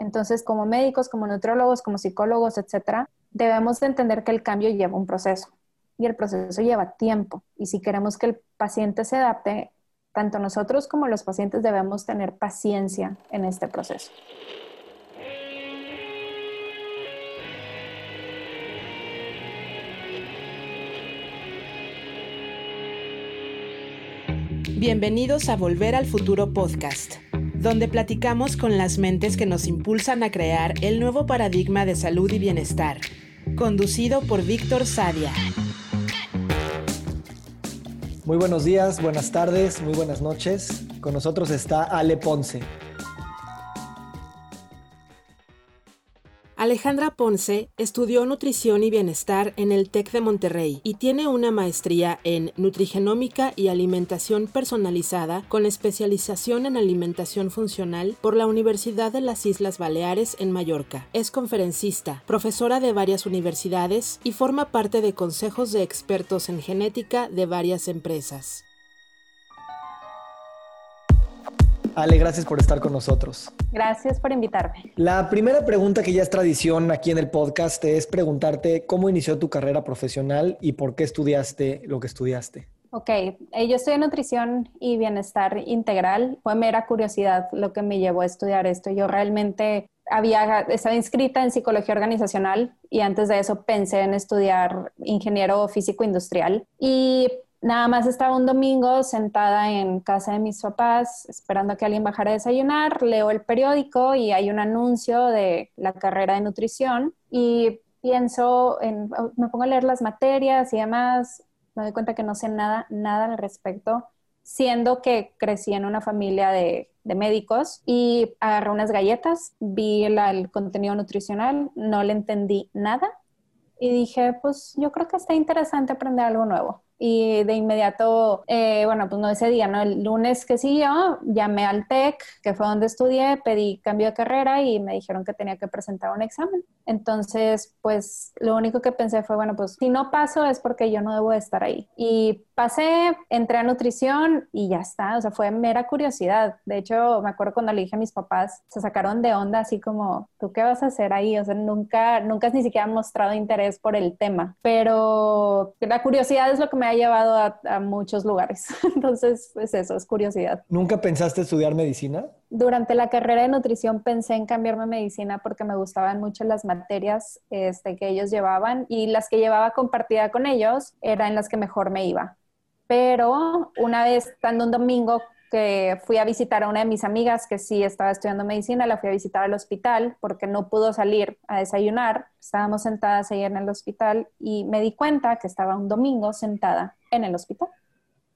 Entonces, como médicos, como nutriólogos, como psicólogos, etcétera, debemos de entender que el cambio lleva un proceso y el proceso lleva tiempo. Y si queremos que el paciente se adapte, tanto nosotros como los pacientes debemos tener paciencia en este proceso. Bienvenidos a Volver al Futuro Podcast, donde platicamos con las mentes que nos impulsan a crear el nuevo paradigma de salud y bienestar, conducido por Víctor Sadia. Muy buenos días, buenas tardes, muy buenas noches. Con nosotros está Ale Ponce. Alejandra Ponce estudió nutrición y bienestar en el TEC de Monterrey y tiene una maestría en nutrigenómica y alimentación personalizada con especialización en alimentación funcional por la Universidad de las Islas Baleares en Mallorca. Es conferencista, profesora de varias universidades y forma parte de consejos de expertos en genética de varias empresas. Ale, gracias por estar con nosotros. Gracias por invitarme. La primera pregunta que ya es tradición aquí en el podcast es preguntarte cómo inició tu carrera profesional y por qué estudiaste lo que estudiaste. Ok, eh, yo estudié nutrición y bienestar integral. Fue mera curiosidad lo que me llevó a estudiar esto. Yo realmente había estado inscrita en psicología organizacional y antes de eso pensé en estudiar ingeniero físico industrial. Y Nada más estaba un domingo sentada en casa de mis papás esperando que alguien bajara a desayunar, leo el periódico y hay un anuncio de la carrera de nutrición y pienso en, me pongo a leer las materias y demás, me doy cuenta que no sé nada, nada al respecto, siendo que crecí en una familia de, médicos y agarré unas galletas, vi el contenido nutricional, no le entendí nada y dije, pues yo creo que está interesante aprender algo nuevo y de inmediato, eh, bueno, pues no ese día, ¿no? El lunes que siguió, llamé al TEC, que fue donde estudié, pedí cambio de carrera y me dijeron que tenía que presentar un examen. Entonces, pues lo único que pensé fue, bueno, pues si no paso es porque yo no debo de estar ahí. Y pasé, entré a nutrición y ya está, o sea, fue mera curiosidad. De hecho, me acuerdo cuando le dije a mis papás, se sacaron de onda así como, ¿tú qué vas a hacer ahí? O sea, nunca, nunca ni siquiera han mostrado interés por el tema, pero la curiosidad es lo que me ha llevado a, muchos lugares. Entonces, es eso, es curiosidad. ¿Nunca pensaste estudiar medicina? Durante la carrera de nutrición pensé en cambiarme a medicina porque me gustaban mucho las materias este, que ellos llevaban y las que llevaba compartida con ellos eran las que mejor me iba pero una vez estando un domingo que fui a visitar a una de mis amigas que sí estaba estudiando medicina, la fui a visitar al hospital porque no pudo salir a desayunar. Estábamos sentadas ahí en el hospital y me di cuenta que estaba un domingo sentada en el hospital.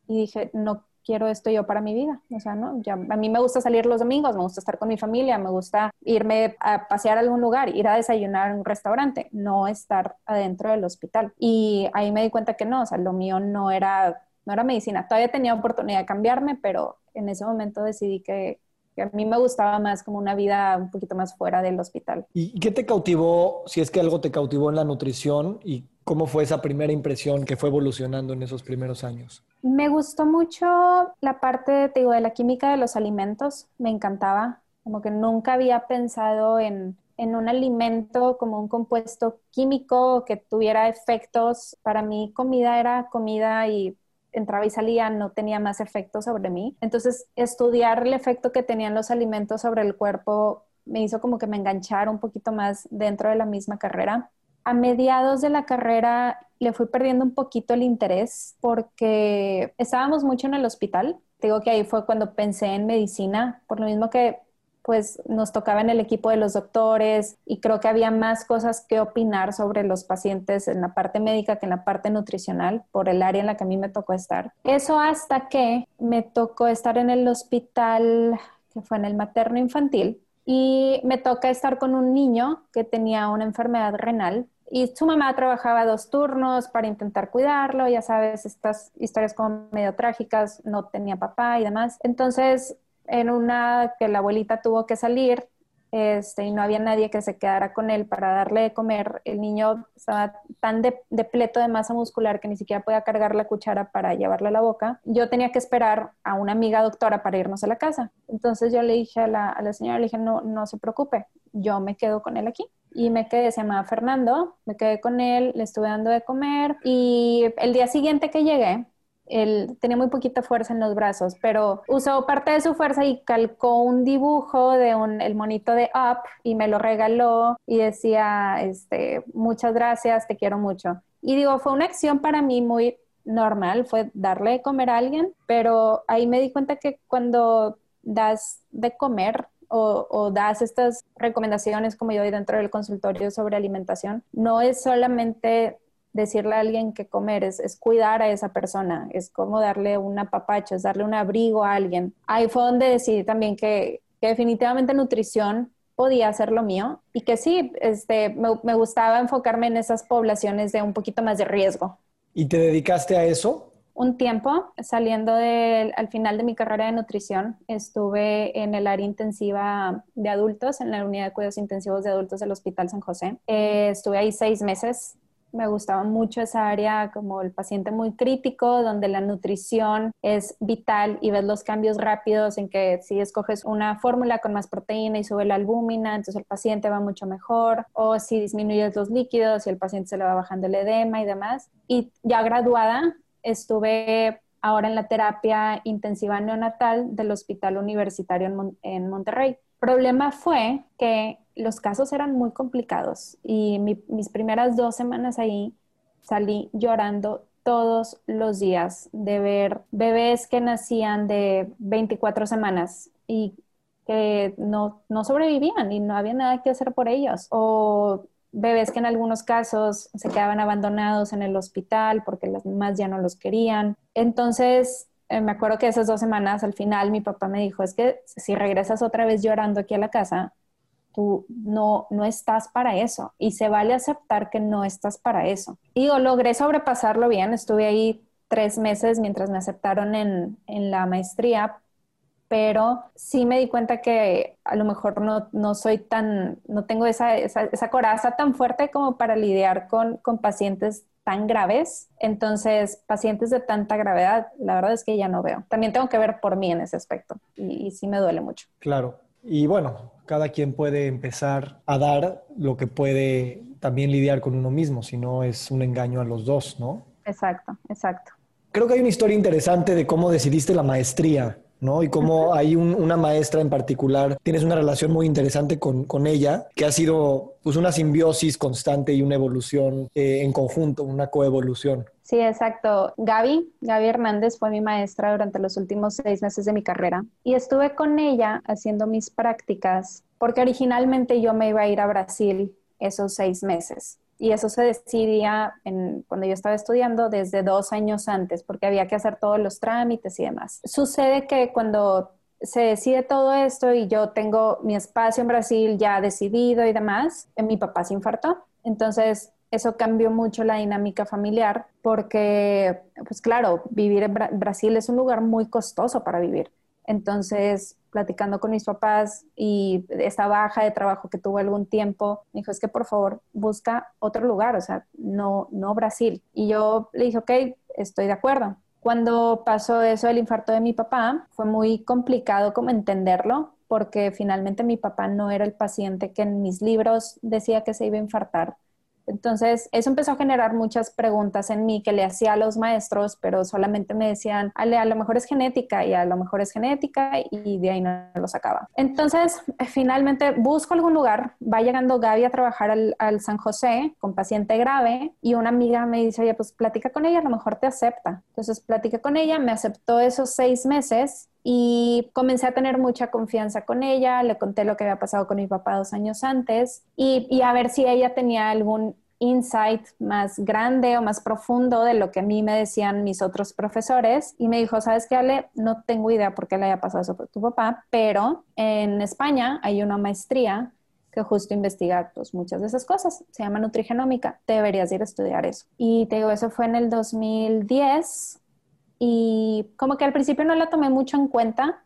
Y dije, no quiero esto yo para mi vida. O sea, ¿no? Ya, a mí me gusta salir los domingos, me gusta estar con mi familia, me gusta irme a pasear a algún lugar, ir a desayunar en un restaurante, no estar adentro del hospital. Y ahí me di cuenta que no, o sea, lo mío no era no era medicina. Todavía tenía oportunidad de cambiarme, pero en ese momento decidí que, a mí me gustaba más como una vida un poquito más fuera del hospital. ¿Y qué te cautivó, si es que algo te cautivó en la nutrición y cómo fue esa primera impresión que fue evolucionando en esos primeros años? Me gustó mucho la parte, te digo, de la química de los alimentos, me encantaba, como que nunca había pensado en, en un alimento como un compuesto químico que tuviera efectos. Para mí comida era comida y entraba y salía, no tenía más efecto sobre mí. Entonces, estudiar el efecto que tenían los alimentos sobre el cuerpo me hizo como que me enganchara un poquito más dentro de la misma carrera. A mediados de la carrera le fui perdiendo un poquito el interés porque estábamos mucho en el hospital. Digo que ahí fue cuando pensé en medicina, por lo mismo que pues nos tocaba en el equipo de los doctores y creo que había más cosas que opinar sobre los pacientes en la parte médica que en la parte nutricional por el área en la que a mí me tocó estar. Eso hasta que me tocó estar en el hospital que fue en el materno infantil y me toca estar con un niño que tenía una enfermedad renal y su mamá trabajaba dos turnos para intentar cuidarlo, ya sabes, estas historias como medio trágicas, no tenía papá y demás. Entonces en una que la abuelita tuvo que salir este, y no había nadie que se quedara con él para darle de comer. El niño estaba tan de, pleto de masa muscular que ni siquiera podía cargar la cuchara para llevarle a la boca. Yo tenía que esperar a una amiga doctora para irnos a la casa. Entonces yo le dije a la, a la señora, le dije, no, no se preocupe, yo me quedo con él aquí. Y me quedé, se llamaba Fernando, me quedé con él, le estuve dando de comer y el día siguiente que llegué, él tenía muy poquita fuerza en los brazos, pero usó parte de su fuerza y calcó un dibujo de un, el monito de Up y me lo regaló y decía, este, muchas gracias, te quiero mucho. Y digo, fue una acción para mí muy normal, fue darle de comer a alguien, pero ahí me di cuenta que cuando das de comer o, o, das estas recomendaciones como yo doy dentro del consultorio sobre alimentación, no es solamente decirle a alguien que comer, es, es, cuidar a esa persona, es como darle un apapacho, es darle un abrigo a alguien. Ahí fue donde decidí también que, que definitivamente nutrición podía ser lo mío y que sí, este, me, me, gustaba enfocarme en esas poblaciones de un poquito más de riesgo. ¿Y te dedicaste a eso? Un tiempo, saliendo de, al final de mi carrera de nutrición, estuve en el área intensiva de adultos, en la unidad de cuidados intensivos de adultos del Hospital San José. Eh, estuve ahí seis meses me gustaba mucho esa área como el paciente muy crítico, donde la nutrición es vital y ves los cambios rápidos en que si escoges una fórmula con más proteína y sube la albúmina, entonces el paciente va mucho mejor, o si disminuyes los líquidos y el paciente se le va bajando el edema y demás. Y ya graduada, estuve ahora en la terapia intensiva neonatal del Hospital Universitario en, en Monterrey. Problema fue que los casos eran muy complicados y mis primeras dos semanas ahí salí llorando todos los días de ver bebés que nacían de 24 semanas y que no, no sobrevivían y no había nada que hacer por ellos. O bebés que en algunos casos se quedaban abandonados en el hospital porque las mamás ya no los querían. Entonces, eh, me acuerdo que esas dos semanas al final mi papá me dijo, es que si regresas otra vez llorando aquí a la casa, tú no, no estás para eso y se vale aceptar que no estás para eso. Y yo logré sobrepasarlo bien, estuve ahí tres meses mientras me aceptaron en, en la maestría, pero sí me di cuenta que a lo mejor no, no soy tan, no tengo esa, esa, esa, coraza tan fuerte como para lidiar con, con pacientes tan graves. Entonces, pacientes de tanta gravedad, la verdad es que ya no veo. También tengo que ver por mí en ese aspecto y, y sí me duele mucho. Claro. Y bueno, cada quien puede empezar a dar lo que puede también lidiar con uno mismo, si no es un engaño a los dos, ¿no? Exacto, exacto. Creo que hay una historia interesante de cómo decidiste la maestría. ¿no? Y cómo hay una maestra en particular, tienes una relación muy interesante con, con ella, que ha sido pues una simbiosis constante y una evolución eh, en conjunto, una coevolución. Sí, exacto. Gaby, Gaby Hernández fue mi maestra durante los últimos seis meses de mi carrera y estuve con ella haciendo mis prácticas porque originalmente yo me iba a ir a Brasil esos seis meses y eso se decidía cuando yo estaba estudiando desde dos años antes porque había que hacer todos los trámites y demás. Sucede que cuando se decide todo esto y yo tengo mi espacio en Brasil ya decidido y demás, mi papá se infartó. Entonces eso cambió mucho la dinámica familiar porque, pues claro, vivir en Brasil es un lugar muy costoso para vivir. Entonces, platicando con mis papás y esta baja de trabajo que tuvo algún tiempo, me dijo, es que por favor busca otro lugar, o sea, no, no Brasil. Y yo le dije, ok, estoy de acuerdo. Cuando pasó eso del infarto de mi papá, fue muy complicado como entenderlo, porque finalmente mi papá no era el paciente que en mis libros decía que se iba a infartar. Entonces, eso empezó a generar muchas preguntas en mí que le hacía a los maestros, pero solamente me decían, Ale, a lo mejor es genética y a lo mejor es genética y de ahí no lo sacaba. Entonces, finalmente busco algún lugar, va llegando Gaby a trabajar al, San José con paciente grave y una amiga me dice, oye, pues platica con ella, a lo mejor te acepta. Entonces, platiqué con ella, me aceptó esos seis meses y comencé a tener mucha confianza con ella, le conté lo que había pasado con mi papá dos años antes y, y, a ver si ella tenía algún insight más grande o más profundo de lo que a mí me decían mis otros profesores y me dijo, ¿sabes qué, Ale? No tengo idea por qué le haya pasado eso a tu papá, pero en España hay una maestría que justo investiga pues, muchas de esas cosas. Se llama nutrigenómica. Deberías ir a estudiar eso. Y te digo, eso fue en el 2010 y como que al principio no la tomé mucho en cuenta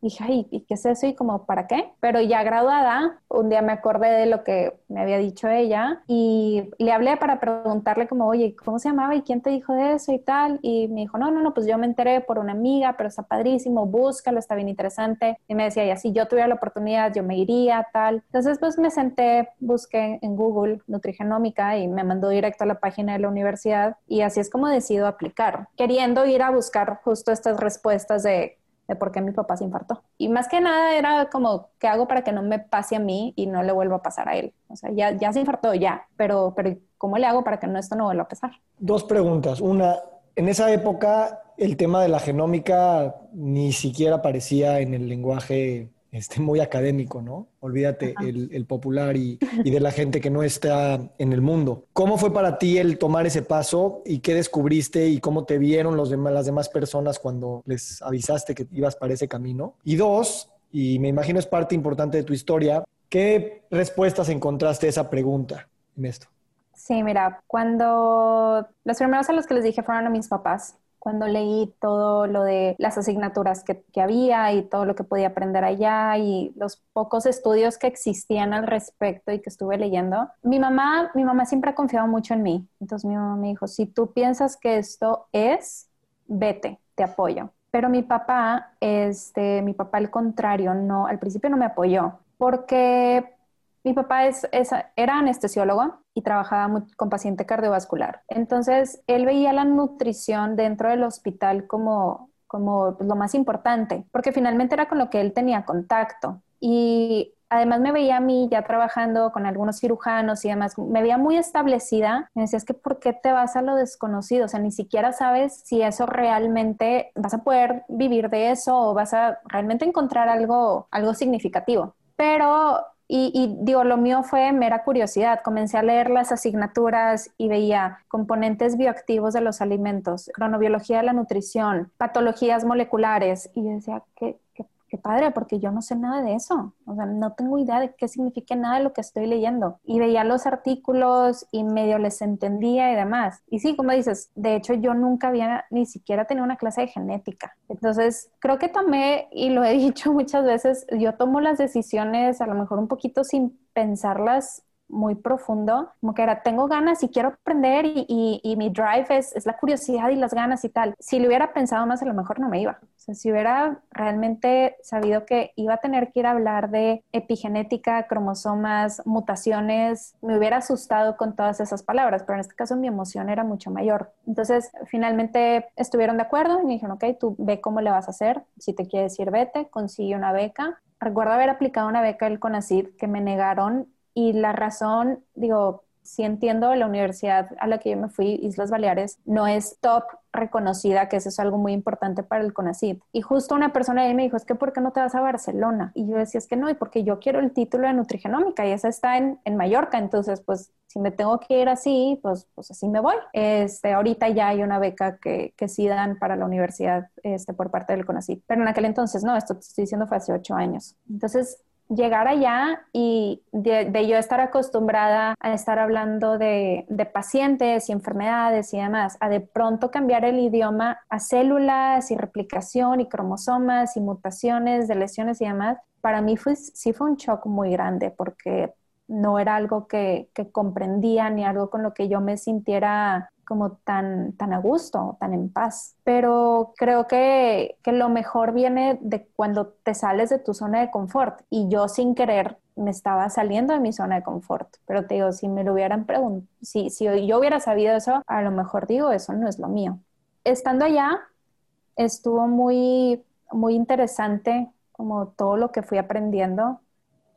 dije, ay, ¿y qué es eso? Y como, ¿para qué? Pero ya graduada, un día me acordé de lo que me había dicho ella y le hablé para preguntarle como, oye, ¿cómo se llamaba y quién te dijo de eso y tal? Y me dijo, no, no, no, pues yo me enteré por una amiga, pero está padrísimo, búscalo, está bien interesante. Y me decía, y así yo tuviera la oportunidad, yo me iría, tal. Entonces, pues me senté, busqué en Google nutrigenómica y me mandó directo a la página de la universidad y así es como decido aplicar, queriendo ir a buscar justo estas respuestas de de por qué mi papá se infartó. Y más que nada era como, ¿qué hago para que no me pase a mí y no le vuelva a pasar a él? O sea, ya, ya se infartó, ya, pero, pero ¿cómo le hago para que no, esto no vuelva a pasar? Dos preguntas. Una, en esa época el tema de la genómica ni siquiera aparecía en el lenguaje este, muy académico, ¿no? Olvídate el, popular y, de la gente que no está en el mundo. ¿Cómo fue para ti el tomar ese paso y qué descubriste y cómo te vieron los demás, las demás personas cuando les avisaste que ibas para ese camino? Y dos, y me imagino es parte importante de tu historia, ¿qué respuestas encontraste a esa pregunta en esto? Sí, mira, cuando los primeros a los que les dije fueron a mis papás, cuando leí todo lo de las asignaturas que, había y todo lo que podía aprender allá y los pocos estudios que existían al respecto y que estuve leyendo, mi mamá, mi mamá siempre ha confiado mucho en mí. Entonces mi mamá me dijo, si tú piensas que esto es, vete, te apoyo. Pero mi papá, este, mi papá al contrario, no, al principio no me apoyó porque mi papá era anestesiólogo y trabajaba con paciente cardiovascular. Entonces, él veía la nutrición dentro del hospital como, como lo más importante, porque finalmente era con lo que él tenía contacto. Y además me veía a mí ya trabajando con algunos cirujanos y demás, me veía muy establecida. Me decía, es que ¿por qué te vas a lo desconocido? O sea, ni siquiera sabes si eso realmente vas a poder vivir de eso o vas a realmente encontrar algo, algo significativo. Pero y, digo, lo mío fue mera curiosidad. Comencé a leer las asignaturas y veía componentes bioactivos de los alimentos, cronobiología de la nutrición, patologías moleculares. Y decía, ¿qué, qué padre, porque yo no sé nada de eso. O sea, no tengo idea de qué significa nada de lo que estoy leyendo. Y veía los artículos y medio les entendía y demás. Y sí, como dices, de hecho yo nunca había ni siquiera tenido una clase de genética. Entonces, creo que tomé, y lo he dicho muchas veces, yo tomo las decisiones a lo mejor un poquito sin pensarlas muy profundo, como que era, tengo ganas y quiero aprender y, y, mi drive es, es, la curiosidad y las ganas y tal. Si lo hubiera pensado más, a lo mejor no me iba. O sea, si hubiera realmente sabido que iba a tener que ir a hablar de epigenética, cromosomas, mutaciones, me hubiera asustado con todas esas palabras, pero en este caso mi emoción era mucho mayor. Entonces, finalmente estuvieron de acuerdo y me dijeron, ok, tú ve cómo le vas a hacer, si te quieres ir, vete, consigue una beca. Recuerdo haber aplicado una beca del CONACYT que me negaron y la razón, digo, si entiendo, la universidad a la que yo me fui, Islas Baleares, no es top reconocida, que eso es algo muy importante para el CONACYT. Y justo una persona ahí me dijo, es que ¿por qué no te vas a Barcelona? Y yo decía, es que no, y porque yo quiero el título de nutrigenómica y esa está en, en Mallorca, entonces pues si me tengo que ir así, pues, pues así me voy. Este, ahorita ya hay una beca que, que sí dan para la universidad este, por parte del CONACYT, pero en aquel entonces no, esto te estoy diciendo fue hace ocho años. Entonces llegar allá y de, yo estar acostumbrada a estar hablando de, pacientes y enfermedades y demás, a de pronto cambiar el idioma a células y replicación y cromosomas y mutaciones de lesiones y demás, para mí fue, sí fue un shock muy grande porque no era algo que, que comprendía ni algo con lo que yo me sintiera como tan, tan a gusto, tan en paz. Pero creo que, que lo mejor viene de cuando te sales de tu zona de confort y yo sin querer me estaba saliendo de mi zona de confort. Pero te digo, si me lo hubieran preguntado, si, si yo hubiera sabido eso, a lo mejor digo, eso no es lo mío. Estando allá, estuvo muy, muy interesante como todo lo que fui aprendiendo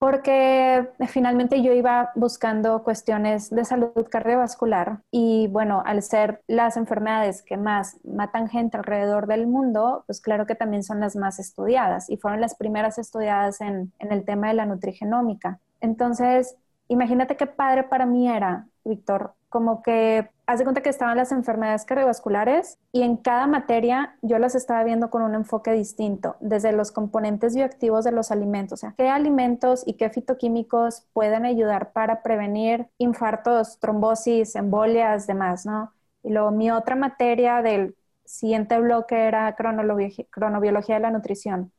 porque finalmente yo iba buscando cuestiones de salud cardiovascular y bueno, al ser las enfermedades que más matan gente alrededor del mundo, pues claro que también son las más estudiadas y fueron las primeras estudiadas en, en el tema de la nutrigenómica. Entonces, imagínate qué padre para mí era, Víctor, como que haz de cuenta que estaban las enfermedades cardiovasculares y en cada materia yo las estaba viendo con un enfoque distinto, desde los componentes bioactivos de los alimentos, o sea, qué alimentos y qué fitoquímicos pueden ayudar para prevenir infartos, trombosis, embolias, demás, ¿no? Y luego mi otra materia del siguiente bloque era cronobiología de la nutrición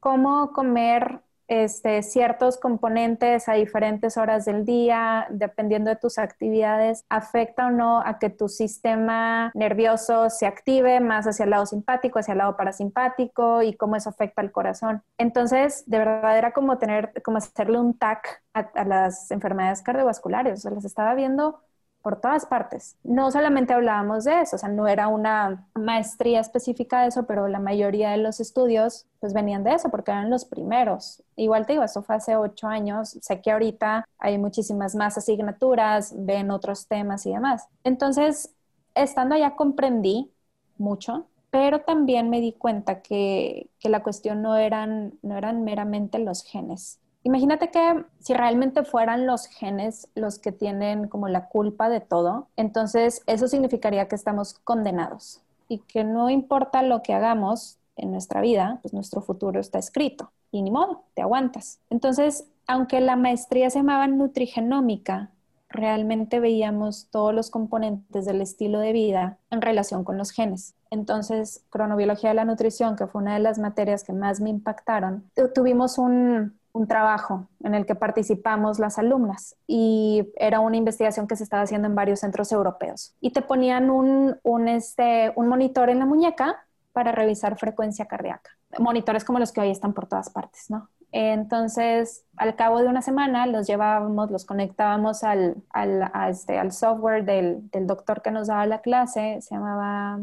cómo comer este, ciertos componentes a diferentes horas del día, dependiendo de tus actividades, afecta o no a que tu sistema nervioso se active más hacia el lado simpático, hacia el lado parasimpático y cómo eso afecta al corazón. Entonces, de verdad era como tener, como hacerle un tac a, a las enfermedades cardiovasculares. O sea, las estaba viendo por todas partes. No solamente hablábamos de eso, o sea, no era una maestría específica de eso, pero la mayoría de los estudios pues venían de eso porque eran los primeros. Igual te digo, eso fue hace ocho años, sé que ahorita hay muchísimas más asignaturas, ven otros temas y demás. Entonces, estando allá comprendí mucho, pero también me di cuenta que, que la cuestión no eran, no eran meramente los genes Imagínate que si realmente fueran los genes los que tienen como la culpa de todo, entonces eso significaría que estamos condenados y que no importa lo que hagamos en nuestra vida, pues nuestro futuro está escrito y ni modo, te aguantas. Entonces, aunque la maestría se llamaba nutrigenómica, realmente veíamos todos los componentes del estilo de vida en relación con los genes. Entonces, cronobiología de la nutrición, que fue una de las materias que más me impactaron, tuvimos un, un trabajo en el que participamos las alumnas y era una investigación que se estaba haciendo en varios centros europeos y te ponían un, un, este, un monitor en la muñeca para revisar frecuencia cardíaca. Monitores como los que hoy están por todas partes, ¿no? Entonces, al cabo de una semana los llevábamos, los conectábamos al, al, este, al software del, del doctor que nos daba la clase, se llamaba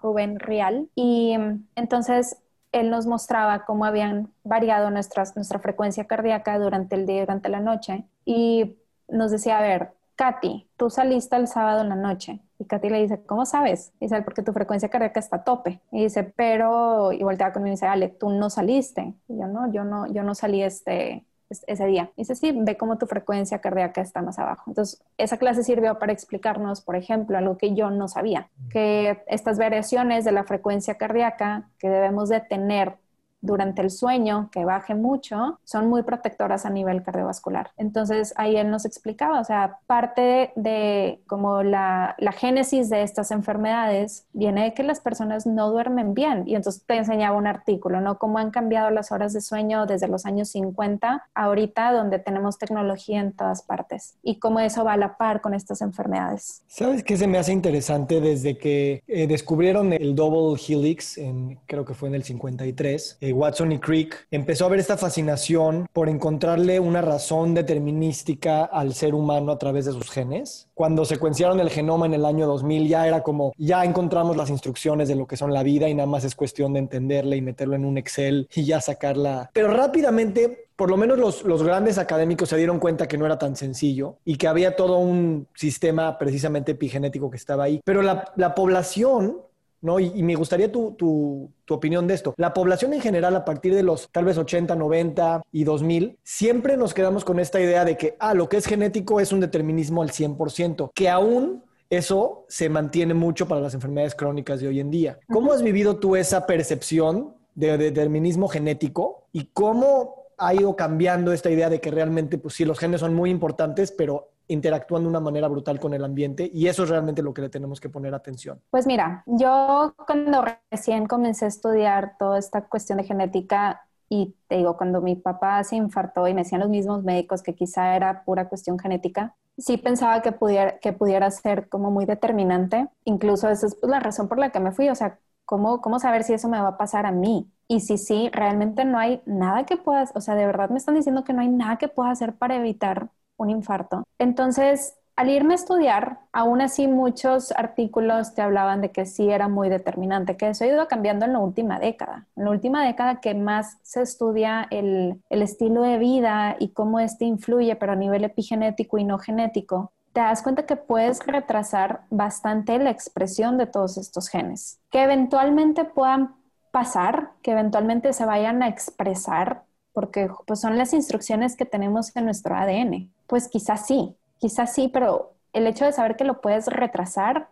Rubén Rial. Y entonces él nos mostraba cómo habían variado nuestra frecuencia cardíaca durante el día y durante la noche. Y nos decía, a ver, Katy, tú saliste el sábado en la noche. Y Katy le dice, ¿cómo sabes? Y dice, porque tu frecuencia cardíaca está a tope. Y dice, pero, y voltea conmigo y dice, Ale, tú no saliste. Y yo no, yo no, yo no salí este, ese día. dice, sí, ve cómo tu frecuencia cardíaca está más abajo. Entonces, esa clase sirvió para explicarnos, por ejemplo, algo que yo no sabía, que estas variaciones de la frecuencia cardíaca que debemos de tener durante el sueño, que baje mucho, son muy protectoras a nivel cardiovascular. Entonces ahí él nos explicaba, o sea, parte de, como la, la, génesis de estas enfermedades viene de que las personas no duermen bien. Y entonces te enseñaba un artículo, ¿no? Cómo han cambiado las horas de sueño desde los años 50 ahorita, donde tenemos tecnología en todas partes. Y cómo eso va a la par con estas enfermedades. ¿Sabes qué se me hace interesante desde que eh, descubrieron el double helix, en, creo que fue en el 53? Watson y Crick, empezó a ver esta fascinación por encontrarle una razón determinística al ser humano a través de sus genes. Cuando secuenciaron el genoma en el año 2000 ya era como, ya encontramos las instrucciones de lo que son la vida y nada más es cuestión de entenderle y meterlo en un Excel y ya sacarla. Pero rápidamente por lo menos los, los, grandes académicos se dieron cuenta que no era tan sencillo y que había todo un sistema precisamente epigenético que estaba ahí. Pero la, la población ¿no? Y, me gustaría tu, tu, tu, opinión de esto. La población en general, a partir de los tal vez 80, 90 y 2000, siempre nos quedamos con esta idea de que, ah, lo que es genético es un determinismo al 100%, que aún eso se mantiene mucho para las enfermedades crónicas de hoy en día. ¿Cómo has vivido tú esa percepción de determinismo genético y cómo ha ido cambiando esta idea de que realmente, pues sí, los genes son muy importantes, pero interactúan de una manera brutal con el ambiente y eso es realmente lo que le tenemos que poner atención. Pues mira, yo cuando recién comencé a estudiar toda esta cuestión de genética y te digo, cuando mi papá se infartó y me decían los mismos médicos que quizá era pura cuestión genética, sí pensaba que pudiera, que pudiera ser como muy determinante. Incluso esa es pues, la razón por la que me fui, o sea, ¿cómo, ¿cómo saber si eso me va a pasar a mí? Y si sí, realmente no hay nada que puedas, o sea, de verdad me están diciendo que no hay nada que pueda hacer para evitar un infarto. Entonces, al irme a estudiar, aún así muchos artículos te hablaban de que sí era muy determinante, que eso ha ido cambiando en la última década. En la última década que más se estudia el, el estilo de vida y cómo este influye, pero a nivel epigenético y no genético, te das cuenta que puedes retrasar bastante la expresión de todos estos genes, que eventualmente puedan pasar, que eventualmente se vayan a expresar, porque pues, son las instrucciones que tenemos en nuestro ADN pues quizás sí, quizás sí, pero el hecho de saber que lo puedes retrasar,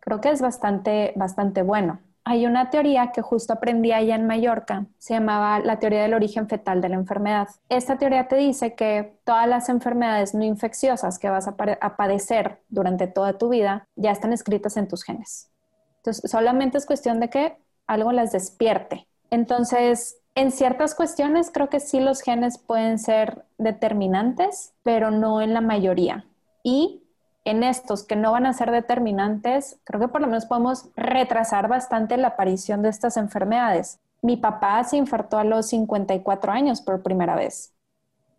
creo que es bastante, bastante bueno. Hay una teoría que justo aprendí allá en Mallorca, se llamaba la teoría del origen fetal de la enfermedad. Esta teoría te dice que todas las enfermedades no infecciosas que vas a, a padecer durante toda tu vida ya están escritas en tus genes. Entonces, solamente es cuestión de que algo las despierte. Entonces, En ciertas cuestiones creo que sí los genes pueden ser determinantes, pero no en la mayoría. Y en estos que no van a ser determinantes, creo que por lo menos podemos retrasar bastante la aparición de estas enfermedades. Mi papá se infartó a los 54 años por primera vez,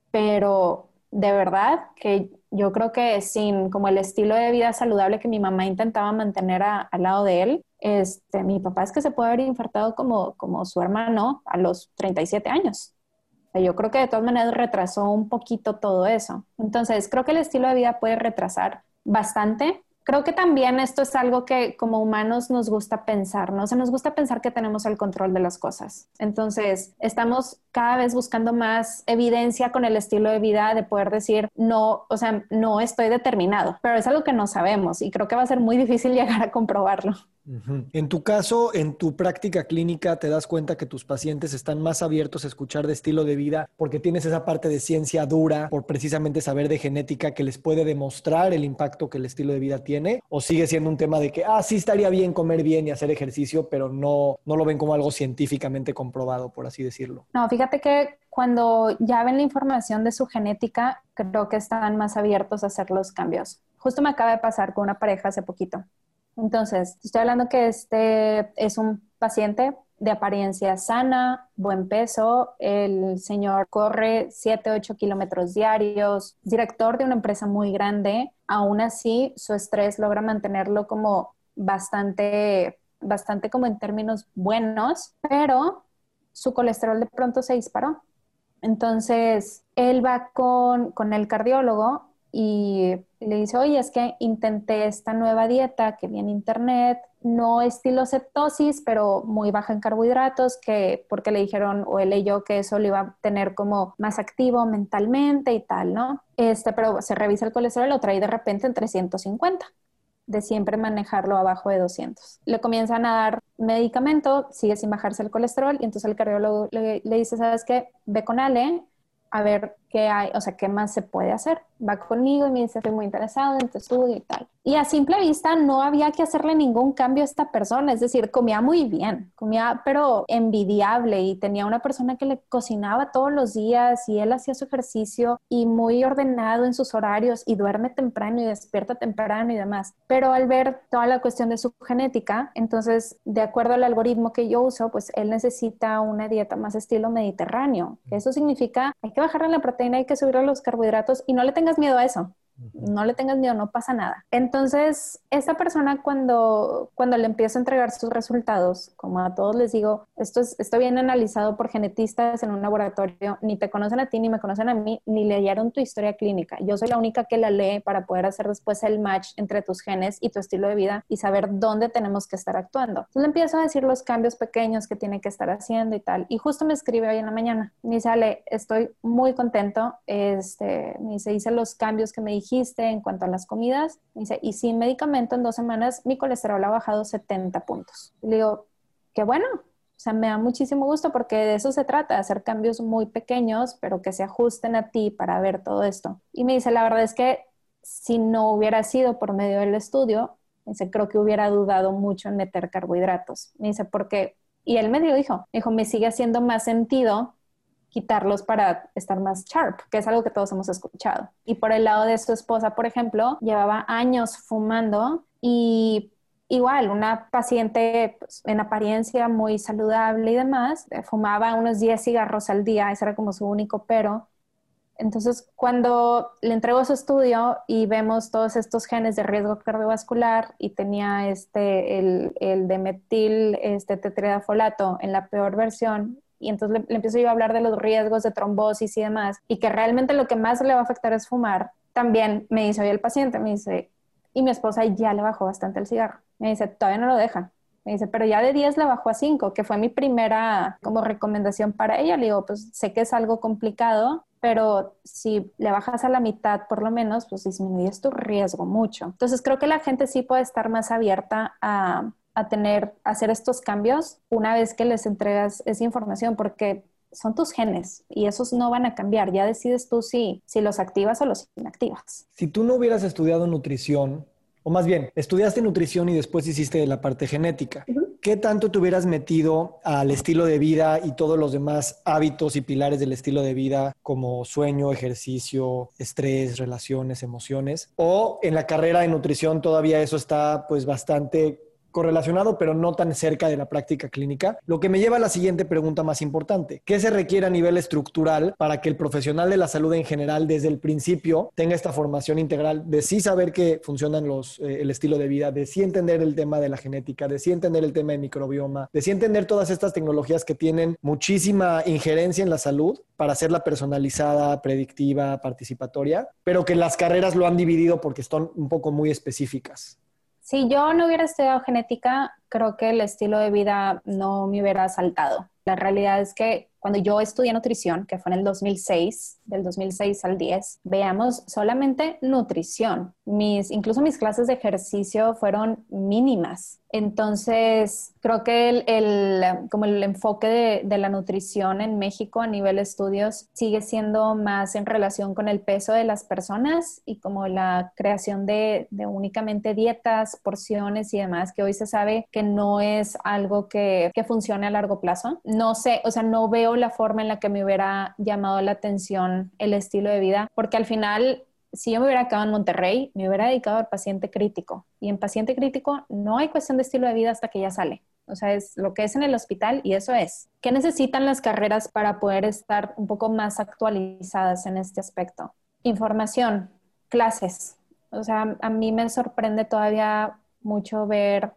pero de verdad que yo creo que sin como el estilo de vida saludable que mi mamá intentaba mantener al lado de él, este, mi papá es que se puede haber infartado como, como su hermano a los 37 años. Yo creo que de todas maneras retrasó un poquito todo eso. Entonces, creo que el estilo de vida puede retrasar bastante. Creo que también esto es algo que como humanos nos gusta pensar, ¿no? O sea, nos gusta pensar que tenemos el control de las cosas. Entonces, estamos cada vez buscando más evidencia con el estilo de vida de poder decir, no, o sea, no estoy determinado, pero es algo que no sabemos y creo que va a ser muy difícil llegar a comprobarlo. En tu caso, en tu práctica clínica, te das cuenta que tus pacientes están más abiertos a escuchar de estilo de vida porque tienes esa parte de ciencia dura, por precisamente saber de genética que les puede demostrar el impacto que el estilo de vida tiene, o sigue siendo un tema de que, ah, sí estaría bien comer bien y hacer ejercicio, pero no, no lo ven como algo científicamente comprobado, por así decirlo. No, fíjate que cuando ya ven la información de su genética, creo que están más abiertos a hacer los cambios. Justo me acaba de pasar con una pareja hace poquito. Entonces, estoy hablando que este es un paciente de apariencia sana, buen peso, el señor corre 7, 8 kilómetros diarios, director de una empresa muy grande, aún así su estrés logra mantenerlo como bastante, bastante como en términos buenos, pero su colesterol de pronto se disparó. Entonces, él va con, con el cardiólogo y le dice, oye, es que intenté esta nueva dieta que vi en internet, no estilo cetosis, pero muy baja en carbohidratos, que porque le dijeron o él leyó que eso lo iba a tener como más activo mentalmente y tal, ¿no? Este, pero se revisa el colesterol, lo trae de repente en 350 de siempre manejarlo abajo de 200. Le comienzan a dar medicamento, sigue sin bajarse el colesterol y entonces el cardiólogo le, le dice, ¿sabes qué? Ve con Ale, a ver qué hay, o sea, qué más se puede hacer. Va conmigo y me dice, estoy muy interesado en tu estudio y tal. Y a simple vista no había que hacerle ningún cambio a esta persona, es decir, comía muy bien, comía pero envidiable y tenía una persona que le cocinaba todos los días y él hacía su ejercicio y muy ordenado en sus horarios y duerme temprano y despierta temprano y demás. Pero al ver toda la cuestión de su genética, entonces, de acuerdo al algoritmo que yo uso, pues él necesita una dieta más estilo mediterráneo. Eso significa, hay que bajarle la proteína, hay que subirle los carbohidratos y no le tengas miedo a eso. No le tengas miedo, no pasa nada. Entonces, esta persona cuando, cuando le empiezo a entregar sus resultados, como a todos les digo, esto, es, esto viene analizado por genetistas en un laboratorio, ni te conocen a ti, ni me conocen a mí, ni leyeron tu historia clínica. Yo soy la única que la lee para poder hacer después el match entre tus genes y tu estilo de vida y saber dónde tenemos que estar actuando. Entonces le empiezo a decir los cambios pequeños que tiene que estar haciendo y tal. Y justo me escribe hoy en la mañana. Me dice, estoy muy contento. Este, me dice, hice los cambios que me dijiste en cuanto a las comidas. y sin medicamento en dos semanas mi colesterol ha bajado 70 puntos. le digo, qué bueno. O sea, me da muchísimo gusto porque de eso se trata, hacer cambios muy pequeños, pero que se ajusten a ti para ver todo esto. Y me dice, la verdad es que si no hubiera sido por medio del estudio, dice, creo que hubiera dudado mucho en meter carbohidratos. Me dice, porque, y él me dijo, me dijo, me sigue haciendo más sentido quitarlos para estar más sharp, que es algo que todos hemos escuchado. Y por el lado de su esposa, por ejemplo, llevaba años fumando y igual, una paciente pues, en apariencia muy saludable y demás, eh, fumaba unos 10 cigarros al día, ese era como su único pero. Entonces, cuando le entrego su estudio y vemos todos estos genes de riesgo cardiovascular y tenía este, el, el de metil este tetridafolato en la peor versión, y entonces le, empiezo yo a hablar de los riesgos de trombosis y demás, y que realmente lo que más le va a afectar es fumar, también me dice hoy el paciente, me dice, y mi esposa ya le bajó bastante el cigarro. Me dice, todavía no lo deja. Me dice, pero ya de 10 le bajó a 5, que fue mi primera como recomendación para ella. Le digo, pues sé que es algo complicado, pero si le bajas a la mitad por lo menos, pues disminuyes tu riesgo mucho. Entonces creo que la gente sí puede estar más abierta a, a tener, hacer estos cambios una vez que les entregas esa información, porque son tus genes y esos no van a cambiar. Ya decides tú si, si los activas o los inactivas. Si tú no hubieras estudiado nutrición, o más bien, estudiaste nutrición y después hiciste la parte genética, ¿qué tanto te hubieras metido al estilo de vida y todos los demás hábitos y pilares del estilo de vida como sueño, ejercicio, estrés, relaciones, emociones? O en la carrera de nutrición todavía eso está pues bastante correlacionado, pero no tan cerca de la práctica clínica, lo que me lleva a la siguiente pregunta más importante. ¿Qué se requiere a nivel estructural para que el profesional de la salud en general desde el principio tenga esta formación integral de sí saber que funcionan los, eh, el estilo de vida, de sí entender el tema de la genética, de sí entender el tema del microbioma, de sí entender todas estas tecnologías que tienen muchísima injerencia en la salud para hacerla personalizada, predictiva, participatoria, pero que las carreras lo han dividido porque son un poco muy específicas? Si yo no hubiera estudiado genética, creo que el estilo de vida no me hubiera saltado. La realidad es que cuando yo estudié nutrición, que fue en el 2006, del 2006 al 10, veamos solamente nutrición. Mis, incluso mis clases de ejercicio fueron mínimas. Entonces, creo que el, como el enfoque de, de, la nutrición en México a nivel de estudios sigue siendo más en relación con el peso de las personas y como la creación de, de únicamente dietas, porciones y demás, que hoy se sabe que no es algo que, que funcione a largo plazo. No sé, o sea, no veo la forma en la que me hubiera llamado la atención el estilo de vida, porque al final si yo me hubiera quedado en Monterrey, me hubiera dedicado al paciente crítico. Y en paciente crítico no hay cuestión de estilo de vida hasta que ya sale. O sea, es lo que es en el hospital y eso es. ¿Qué necesitan las carreras para poder estar un poco más actualizadas en este aspecto? Información, clases. O sea, a mí me sorprende todavía mucho ver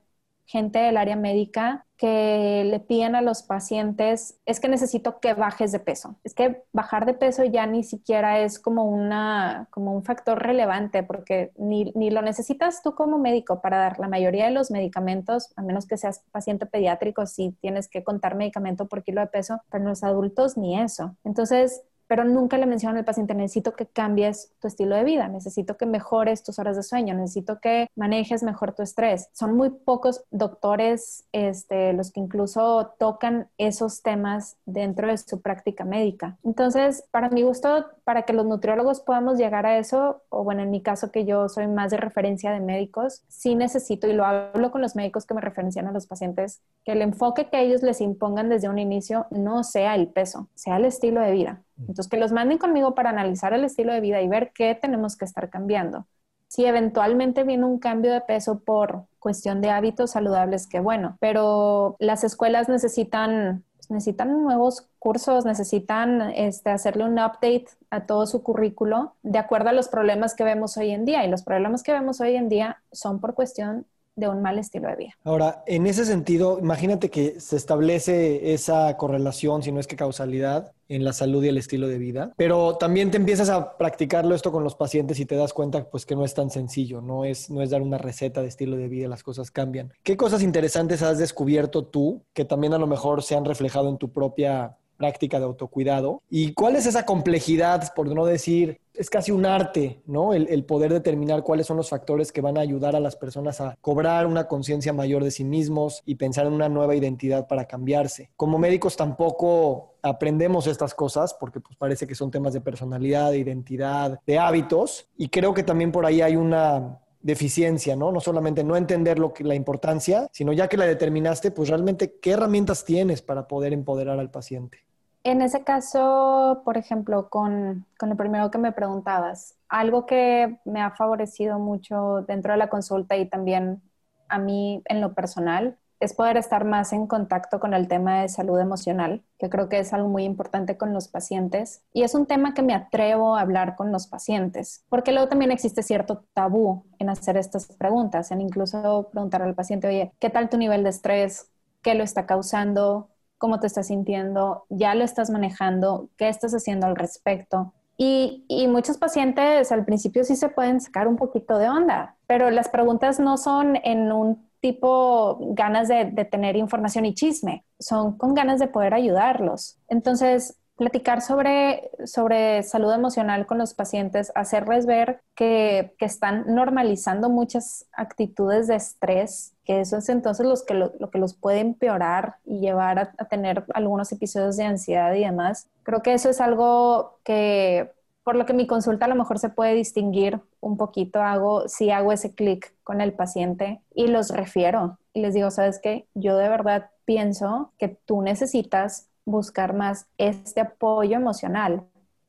gente del área médica que le piden a los pacientes es que necesito que bajes de peso. Es que bajar de peso ya ni siquiera es como, una, como un factor relevante porque ni, ni lo necesitas tú como médico para dar la mayoría de los medicamentos, a menos que seas paciente pediátrico, si tienes que contar medicamento por kilo de peso, pero los adultos ni eso. Entonces, pero nunca le mencionan al paciente, necesito que cambies tu estilo de vida, necesito que mejores tus horas de sueño, necesito que manejes mejor tu estrés. Son muy pocos doctores este, los que incluso tocan esos temas dentro de su práctica médica. Entonces, para mi gusto, para que los nutriólogos podamos llegar a eso, o bueno, en mi caso que yo soy más de referencia de médicos, sí necesito, y lo hablo con los médicos que me referencian a los pacientes, que el enfoque que ellos les impongan desde un inicio no sea el peso, sea el estilo de vida. Entonces, que los manden conmigo para analizar el estilo de vida y ver qué tenemos que estar cambiando. Si eventualmente viene un cambio de peso por cuestión de hábitos saludables, qué bueno, pero las escuelas necesitan necesitan nuevos cursos, necesitan este, hacerle un update a todo su currículo de acuerdo a los problemas que vemos hoy en día. Y los problemas que vemos hoy en día son por cuestión de un mal estilo de vida. Ahora, en ese sentido, imagínate que se establece esa correlación, si no es que causalidad, en la salud y el estilo de vida, pero también te empiezas a practicarlo esto con los pacientes y te das cuenta pues que no es tan sencillo, no es, no es dar una receta de estilo de vida, las cosas cambian. ¿Qué cosas interesantes has descubierto tú que también a lo mejor se han reflejado en tu propia práctica de autocuidado. ¿Y cuál es esa complejidad, por no decir, es casi un arte, ¿no? El, poder determinar cuáles son los factores que van a ayudar a las personas a cobrar una conciencia mayor de sí mismos y pensar en una nueva identidad para cambiarse. Como médicos tampoco aprendemos estas cosas porque pues parece que son temas de personalidad, de identidad, de hábitos y creo que también por ahí hay una deficiencia, ¿no? No solamente no entender lo que, la importancia, sino ya que la determinaste, pues realmente qué herramientas tienes para poder empoderar al paciente. En ese caso, por ejemplo, con, con lo primero que me preguntabas, algo que me ha favorecido mucho dentro de la consulta y también a mí en lo personal es poder estar más en contacto con el tema de salud emocional, que creo que es algo muy importante con los pacientes. Y es un tema que me atrevo a hablar con los pacientes, porque luego también existe cierto tabú en hacer estas preguntas, en incluso preguntar al paciente, oye, ¿qué tal tu nivel de estrés? ¿Qué lo está causando? Cómo te estás sintiendo, ya lo estás manejando, qué estás haciendo al respecto. Y, muchos pacientes al principio sí se pueden sacar un poquito de onda, pero las preguntas no son en un tipo ganas de, de tener información y chisme, son con ganas de poder ayudarlos. Entonces, platicar sobre, sobre salud emocional con los pacientes, hacerles ver que, que están normalizando muchas actitudes de estrés, que eso es entonces los que lo, que los puede empeorar y llevar a, a, tener algunos episodios de ansiedad y demás. Creo que eso es algo que por lo que mi consulta a lo mejor se puede distinguir un poquito, hago, si hago ese clic con el paciente y los refiero y les digo, sabes qué, yo de verdad pienso que tú necesitas buscar más este apoyo emocional.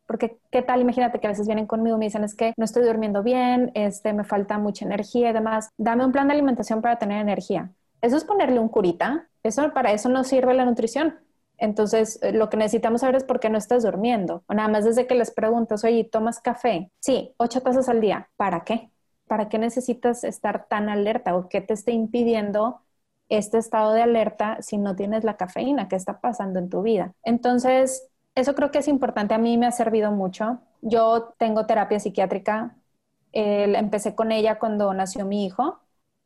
Porque, ¿qué tal? Imagínate que a veces vienen conmigo y me dicen, es que no estoy durmiendo bien, este, me falta mucha energía y demás. Dame un plan de alimentación para tener energía. Eso es ponerle un curita. Eso, para eso no sirve la nutrición. Entonces, eh, lo que necesitamos saber es por qué no estás durmiendo. O nada más desde que les preguntas, oye, ¿tomas café? Sí, ocho tazas al día. ¿Para qué? ¿Para qué necesitas estar tan alerta o qué te está impidiendo este estado de alerta si no tienes la cafeína? ¿Qué está pasando en tu vida? Entonces, eso creo que es importante. A mí me ha servido mucho. Yo tengo terapia psiquiátrica. empecé con ella cuando nació mi hijo,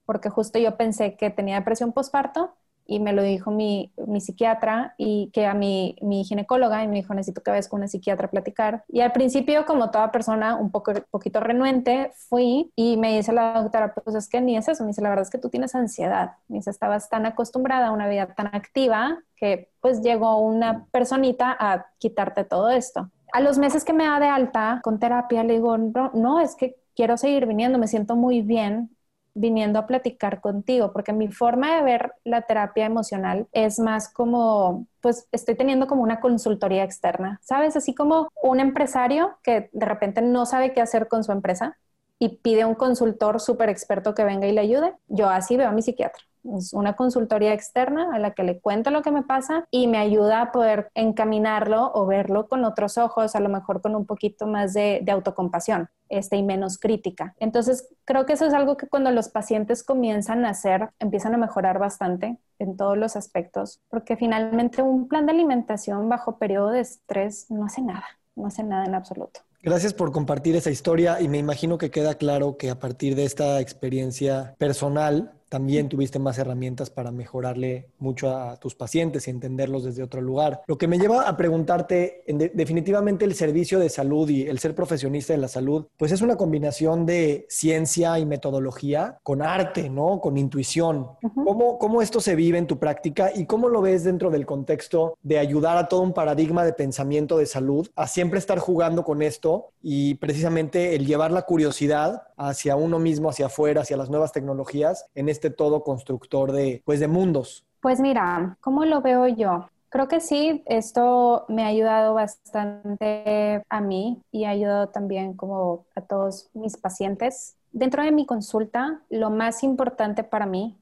porque justo yo pensé que tenía depresión postparto y me lo dijo mi, mi, psiquiatra y que a mi, mi ginecóloga y me dijo necesito que vayas con una psiquiatra a platicar. Y al principio, como toda persona un poco, poquito renuente, fui y me dice la doctora, pues es que ni es eso, me dice, la verdad es que tú tienes ansiedad, me dice, estabas tan acostumbrada a una vida tan activa que pues llegó una personita a quitarte todo esto. A los meses que me da de alta con terapia, le digo, no, no, es que quiero seguir viniendo, me siento muy bien, viniendo a platicar contigo, porque mi forma de ver la terapia emocional es más como, pues estoy teniendo como una consultoría externa, ¿sabes? Así como un empresario que de repente no sabe qué hacer con su empresa y pide un consultor súper experto que venga y le ayude. Yo así veo a mi psiquiatra. Es una consultoría externa a la que le cuento lo que me pasa y me ayuda a poder encaminarlo o verlo con otros ojos, a lo mejor con un poquito más de, autocompasión este, y menos crítica. Entonces, creo que eso es algo que cuando los pacientes comienzan a hacer, empiezan a mejorar bastante en todos los aspectos, porque finalmente un plan de alimentación bajo periodo de estrés no hace nada, no hace nada en absoluto. Gracias por compartir esa historia y me imagino que queda claro que a partir de esta experiencia personal también tuviste más herramientas para mejorarle mucho a tus pacientes y entenderlos desde otro lugar. Lo que me lleva a preguntarte, definitivamente el servicio de salud y el ser profesionista de la salud, pues es una combinación de ciencia y metodología con arte, ¿no? Con intuición. ¿Cómo, ¿Cómo esto se vive en tu práctica y cómo lo ves dentro del contexto de ayudar a todo un paradigma de pensamiento de salud a siempre estar jugando con esto y precisamente el llevar la curiosidad hacia uno mismo, hacia afuera, hacia las nuevas tecnologías en este todo constructor de, pues, de mundos? Pues mira, ¿cómo lo veo yo? Creo que sí, esto me ha ayudado bastante a mí y ha ayudado también como a todos mis pacientes. Dentro de mi consulta, lo más importante para mí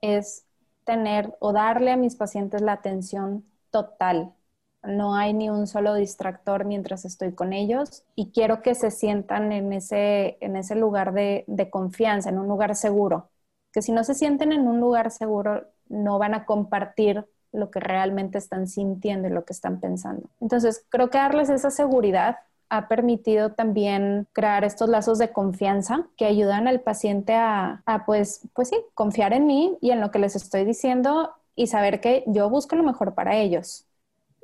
es tener o darle a mis pacientes la atención total no hay ni un solo distractor mientras estoy con ellos y quiero que se sientan en ese, en ese lugar de, confianza, en un lugar seguro. Que si no se sienten en un lugar seguro, no van a compartir lo que realmente están sintiendo y lo que están pensando. Entonces, creo que darles esa seguridad ha permitido también crear estos lazos de confianza que ayudan al paciente a, a, pues, pues sí, confiar en mí y en lo que les estoy diciendo y saber que yo busco lo mejor para ellos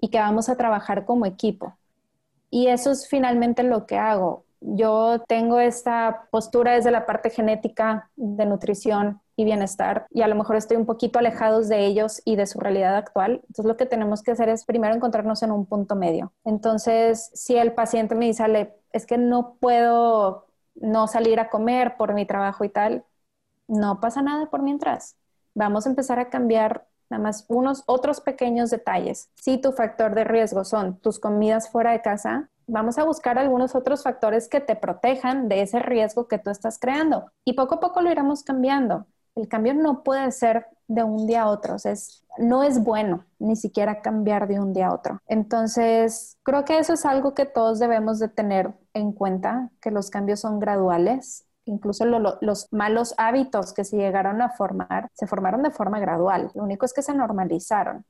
y que vamos a trabajar como equipo. Y eso es finalmente lo que hago. Yo tengo esta postura desde la parte genética de nutrición y bienestar y a lo mejor estoy un poquito alejados de ellos y de su realidad actual. Entonces lo que tenemos que hacer es primero encontrarnos en un punto medio. Entonces, si el paciente me dice, es que no puedo no salir a comer por mi trabajo y tal, no pasa nada por mientras. Vamos a empezar a cambiar nada más unos otros pequeños detalles. Si tu factor de riesgo son tus comidas fuera de casa, vamos a buscar algunos otros factores que te protejan de ese riesgo que tú estás creando. Y poco a poco lo iremos cambiando. El cambio no puede ser de un día a otro, es, no es bueno ni siquiera cambiar de un día a otro. Entonces, creo que eso es algo que todos debemos de tener en cuenta, que los cambios son graduales incluso los malos hábitos que se llegaron a formar, se formaron de forma gradual. Lo único es que se normalizaron.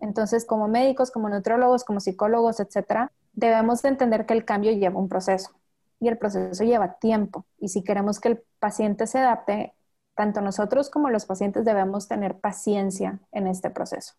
Entonces, como médicos, como nutriólogos, como psicólogos, etcétera, debemos de entender que el cambio lleva un proceso y el proceso lleva tiempo. Y si queremos que el paciente se adapte, tanto nosotros como los pacientes debemos tener paciencia en este proceso.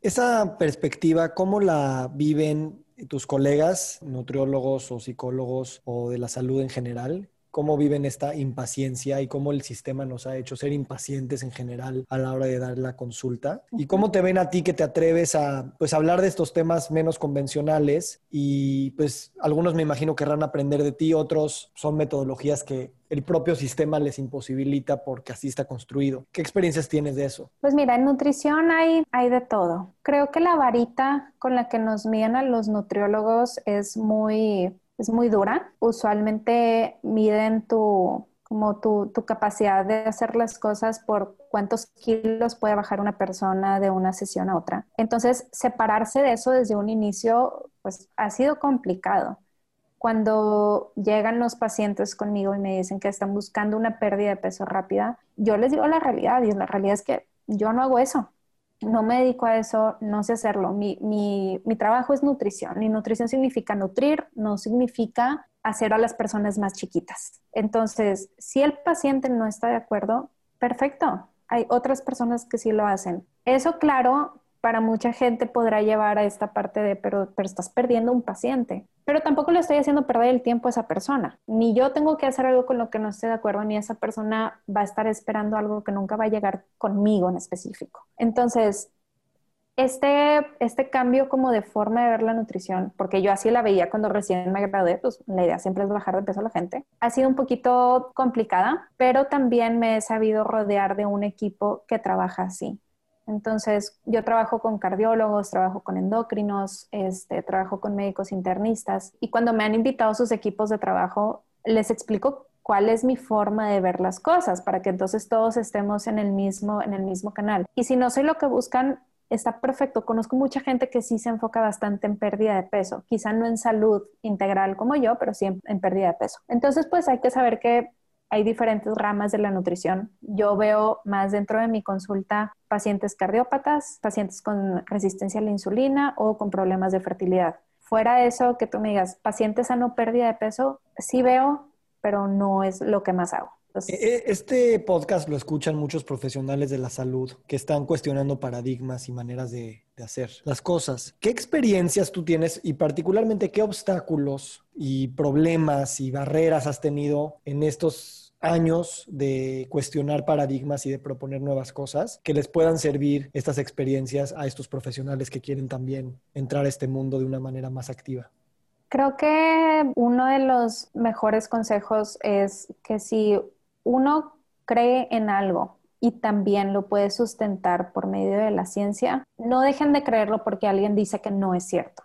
Esa perspectiva, ¿cómo la viven tus colegas, nutriólogos o psicólogos o de la salud en general? Cómo viven esta impaciencia y cómo el sistema nos ha hecho ser impacientes en general a la hora de dar la consulta. Y cómo te ven a ti que te atreves a pues hablar de estos temas menos convencionales y pues algunos me imagino querrán aprender de ti, otros son metodologías que el propio sistema les imposibilita porque así está construido. ¿Qué experiencias tienes de eso? Pues mira, en nutrición hay, hay de todo. Creo que la varita con la que nos miden a los nutriólogos es muy, es muy dura. Usualmente miden tu, como tu, tu, capacidad de hacer las cosas por cuántos kilos puede bajar una persona de una sesión a otra. Entonces, separarse de eso desde un inicio, pues ha sido complicado cuando llegan los pacientes conmigo y me dicen que están buscando una pérdida de peso rápida, yo les digo la realidad y la realidad es que yo no hago eso. No me dedico a eso, no sé hacerlo. Mi, mi, trabajo es nutrición y nutrición significa nutrir, no significa hacer a las personas más chiquitas. Entonces, si el paciente no está de acuerdo, perfecto. Hay otras personas que sí lo hacen. Eso, claro, para mucha gente podrá llevar a esta parte de, pero, pero estás perdiendo un paciente. Pero tampoco le estoy haciendo perder el tiempo a esa persona. Ni yo tengo que hacer algo con lo que no esté de acuerdo, ni esa persona va a estar esperando algo que nunca va a llegar conmigo en específico. Entonces, este, este cambio como de forma de ver la nutrición, porque yo así la veía cuando recién me gradué, pues la idea siempre es bajar de peso a la gente, ha sido un poquito complicada, pero también me he sabido rodear de un equipo que trabaja así. Entonces, yo trabajo con cardiólogos, trabajo con endocrinos, este, trabajo con médicos internistas y cuando me han invitado sus equipos de trabajo, les explico cuál es mi forma de ver las cosas para que entonces todos estemos en el mismo, en el mismo canal. Y si no soy lo que buscan, está perfecto. Conozco mucha gente que sí se enfoca bastante en pérdida de peso, quizá no en salud integral como yo, pero sí en, en pérdida de peso. Entonces, pues hay que saber que hay diferentes ramas de la nutrición. Yo veo más dentro de mi consulta pacientes cardiópatas, pacientes con resistencia a la insulina o con problemas de fertilidad. Fuera de eso, que tú me digas, pacientes a no pérdida de peso, sí veo, pero no es lo que más hago. E, e, este podcast lo escuchan muchos profesionales de la salud que están cuestionando paradigmas y maneras de, de, hacer las cosas. ¿Qué experiencias tú tienes y particularmente qué obstáculos y problemas y barreras has tenido en estos años de cuestionar paradigmas y de proponer nuevas cosas que les puedan servir estas experiencias a estos profesionales que quieren también entrar a este mundo de una manera más activa? Creo que uno de los mejores consejos es que si uno cree en algo y también lo puede sustentar por medio de la ciencia, no dejen de creerlo porque alguien dice que no es cierto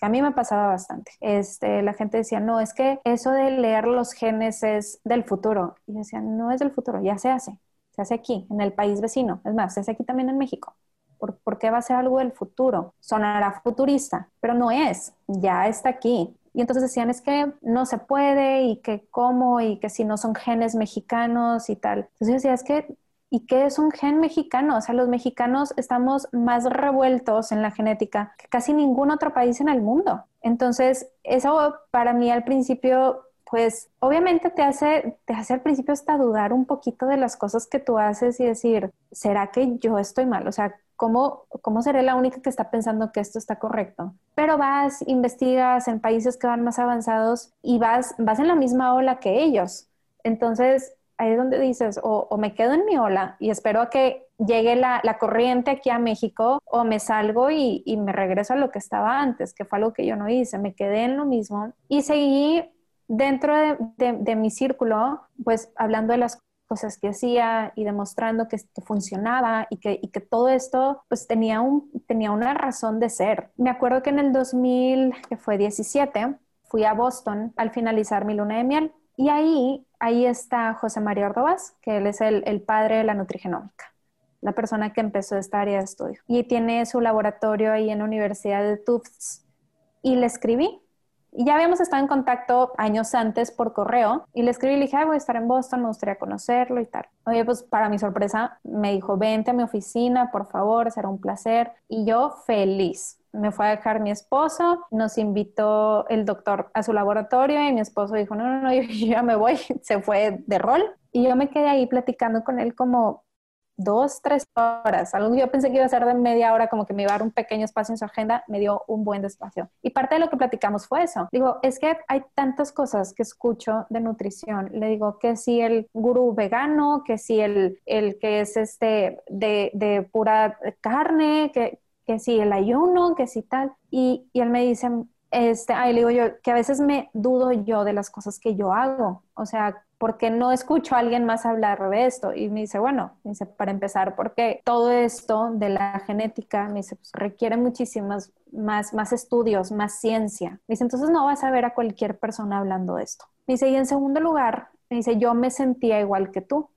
a mí me pasaba bastante. Este, la gente decía, no, es que eso de leer los genes es del futuro. Y yo decía, no es del futuro, ya se hace. Se hace aquí, en el país vecino. Es más, se hace aquí también en México. ¿Por, ¿Por, qué va a ser algo del futuro? Sonará futurista, pero no es, ya está aquí. Y entonces decían, es que no se puede y que cómo y que si no son genes mexicanos y tal. Entonces yo decía, es que ¿Y qué es un gen mexicano? O sea, los mexicanos estamos más revueltos en la genética que casi ningún otro país en el mundo. Entonces, eso para mí al principio, pues obviamente te hace, te hace al principio hasta dudar un poquito de las cosas que tú haces y decir, ¿será que yo estoy mal? O sea, ¿cómo, cómo seré la única que está pensando que esto está correcto? Pero vas, investigas en países que van más avanzados y vas, vas en la misma ola que ellos. Entonces, ahí es donde dices, o, me quedo en mi ola y espero a que llegue la, corriente aquí a México, o me salgo y, me regreso a lo que estaba antes, que fue algo que yo no hice, me quedé en lo mismo y seguí dentro de, mi círculo, pues hablando de las cosas que hacía y demostrando que, funcionaba y que, y que, todo esto pues tenía, un, tenía una razón de ser. Me acuerdo que en el 2000, que fue 17, fui a Boston al finalizar mi luna de miel y ahí, ahí está José María Ordovás, que él es el, padre de la nutrigenómica, la persona que empezó esta área de estudio. Y tiene su laboratorio ahí en la Universidad de Tufts. Y le escribí, ya habíamos estado en contacto años antes por correo y le escribí y le dije, voy a estar en Boston, me gustaría conocerlo y tal. Oye, pues para mi sorpresa me dijo, vente a mi oficina, por favor, será un placer. Y yo feliz me fue a dejar mi esposo, nos invitó el doctor a su laboratorio y mi esposo dijo, no, no, no, yo ya me voy, se fue de rol. Y yo me quedé ahí platicando con él como dos, tres horas. Algo yo pensé que iba a ser de media hora, como que me iba a dar un pequeño espacio en su agenda, me dio un buen espacio. Y parte de lo que platicamos fue eso. Digo, es que hay tantas cosas que escucho de nutrición. Le digo que si el gurú vegano, que si el, el que es este de, de pura carne, que, que si el ayuno, que si tal. Y, y él me dice, este, ahí le digo yo, que a veces me dudo yo de las cosas que yo hago. O sea, porque no escucho a alguien más hablar de esto. Y me dice, bueno, dice, para empezar, porque todo esto de la genética, me dice, pues, requiere muchísimas más, más estudios, más ciencia. Me dice, entonces no vas a ver a cualquier persona hablando de esto. Me dice, y en segundo lugar, me dice, yo me sentía igual que tú.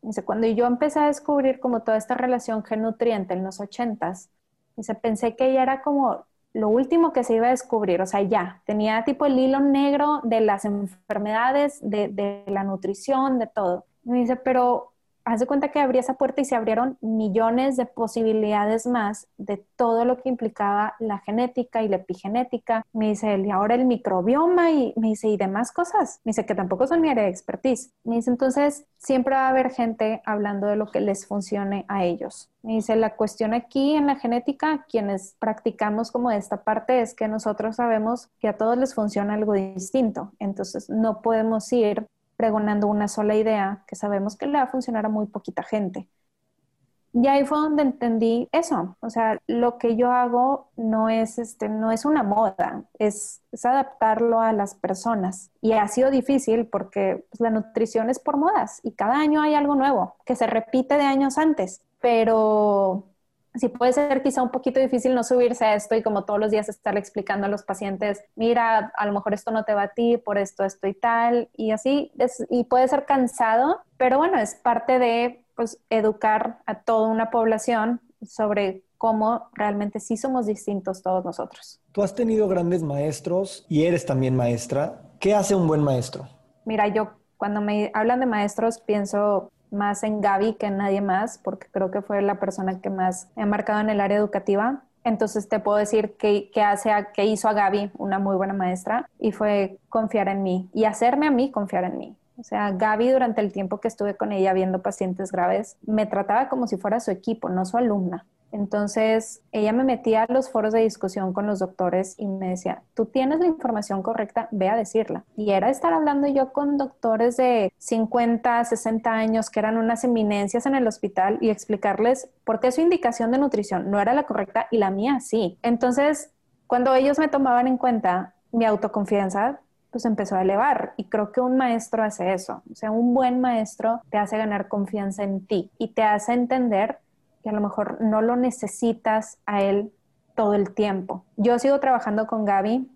Me dice, cuando yo empecé a descubrir como toda esta relación gen-nutriente en los ochentas, dice, pensé que ella era como lo último que se iba a descubrir, o sea, ya, tenía tipo el hilo negro de las enfermedades, de, de la nutrición, de todo. Me dice, pero haz de cuenta que abrí esa puerta y se abrieron millones de posibilidades más de todo lo que implicaba la genética y la epigenética. Me dice y ahora el microbioma y me dice, y demás cosas. Me dice que tampoco son mi área de expertise. Me dice, entonces siempre va a haber gente hablando de lo que les funcione a ellos. Me dice, la cuestión aquí en la genética, quienes practicamos como esta parte, es que nosotros sabemos que a todos les funciona algo distinto. Entonces no podemos ir pregonando una sola idea que sabemos que le va a funcionar a muy poquita gente. Y ahí fue donde entendí eso, o sea, lo que yo hago no es, este, no es una moda, es, adaptarlo a las personas. Y ha sido difícil porque pues, la nutrición es por modas y cada año hay algo nuevo que se repite de años antes, pero sí puede ser quizá un poquito difícil no subirse a esto y como todos los días estarle explicando a los pacientes, mira, a lo mejor esto no te va a ti, por esto, esto y tal, y así, y puede ser cansado, pero bueno, es parte de pues, educar a toda una población sobre cómo realmente sí somos distintos todos nosotros. Tú has tenido grandes maestros y eres también maestra. ¿Qué hace un buen maestro? Mira, yo cuando me hablan de maestros pienso más en Gaby que en nadie más, porque creo que fue la persona que más ha marcado en el área educativa. Entonces te puedo decir que, que, hace que hizo a Gaby una muy buena maestra y fue confiar en mí y hacerme a mí confiar en mí. O sea, Gaby durante el tiempo que estuve con ella viendo pacientes graves, me trataba como si fuera su equipo, no su alumna. Entonces, ella me metía a los foros de discusión con los doctores y me decía, tú tienes la información correcta, ve a decirla. Y era estar hablando yo con doctores de 50, 60 años que eran unas eminencias en el hospital y explicarles por qué su indicación de nutrición no era la correcta y la mía sí. Entonces, cuando ellos me tomaban en cuenta mi autoconfianza, pues empezó a elevar. Y creo que un maestro hace eso. O sea, un buen maestro te hace ganar confianza en ti y te hace entender a lo mejor no lo necesitas a él todo el tiempo. Yo sigo trabajando con Gaby,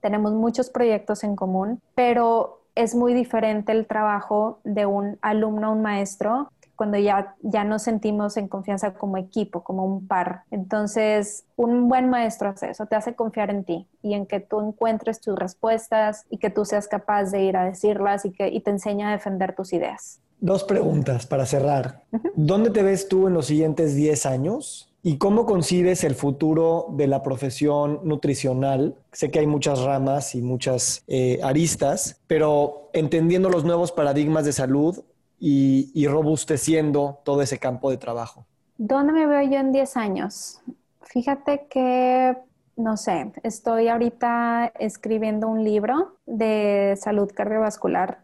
tenemos muchos proyectos en común, pero es muy diferente el trabajo de un alumno a un maestro cuando ya, ya nos sentimos en confianza como equipo, como un par. Entonces, un buen maestro hace eso, te hace confiar en ti y en que tú encuentres tus respuestas y que tú seas capaz de ir a decirlas y que y te enseña a defender tus ideas. Dos preguntas para cerrar. ¿Dónde te ves tú en los siguientes 10 años? ¿Y cómo concibes el futuro de la profesión nutricional? Sé que hay muchas ramas y muchas eh, aristas, pero entendiendo los nuevos paradigmas de salud y, y, robusteciendo todo ese campo de trabajo. ¿Dónde me veo yo en 10 años? Fíjate que, no sé, estoy ahorita escribiendo un libro de salud cardiovascular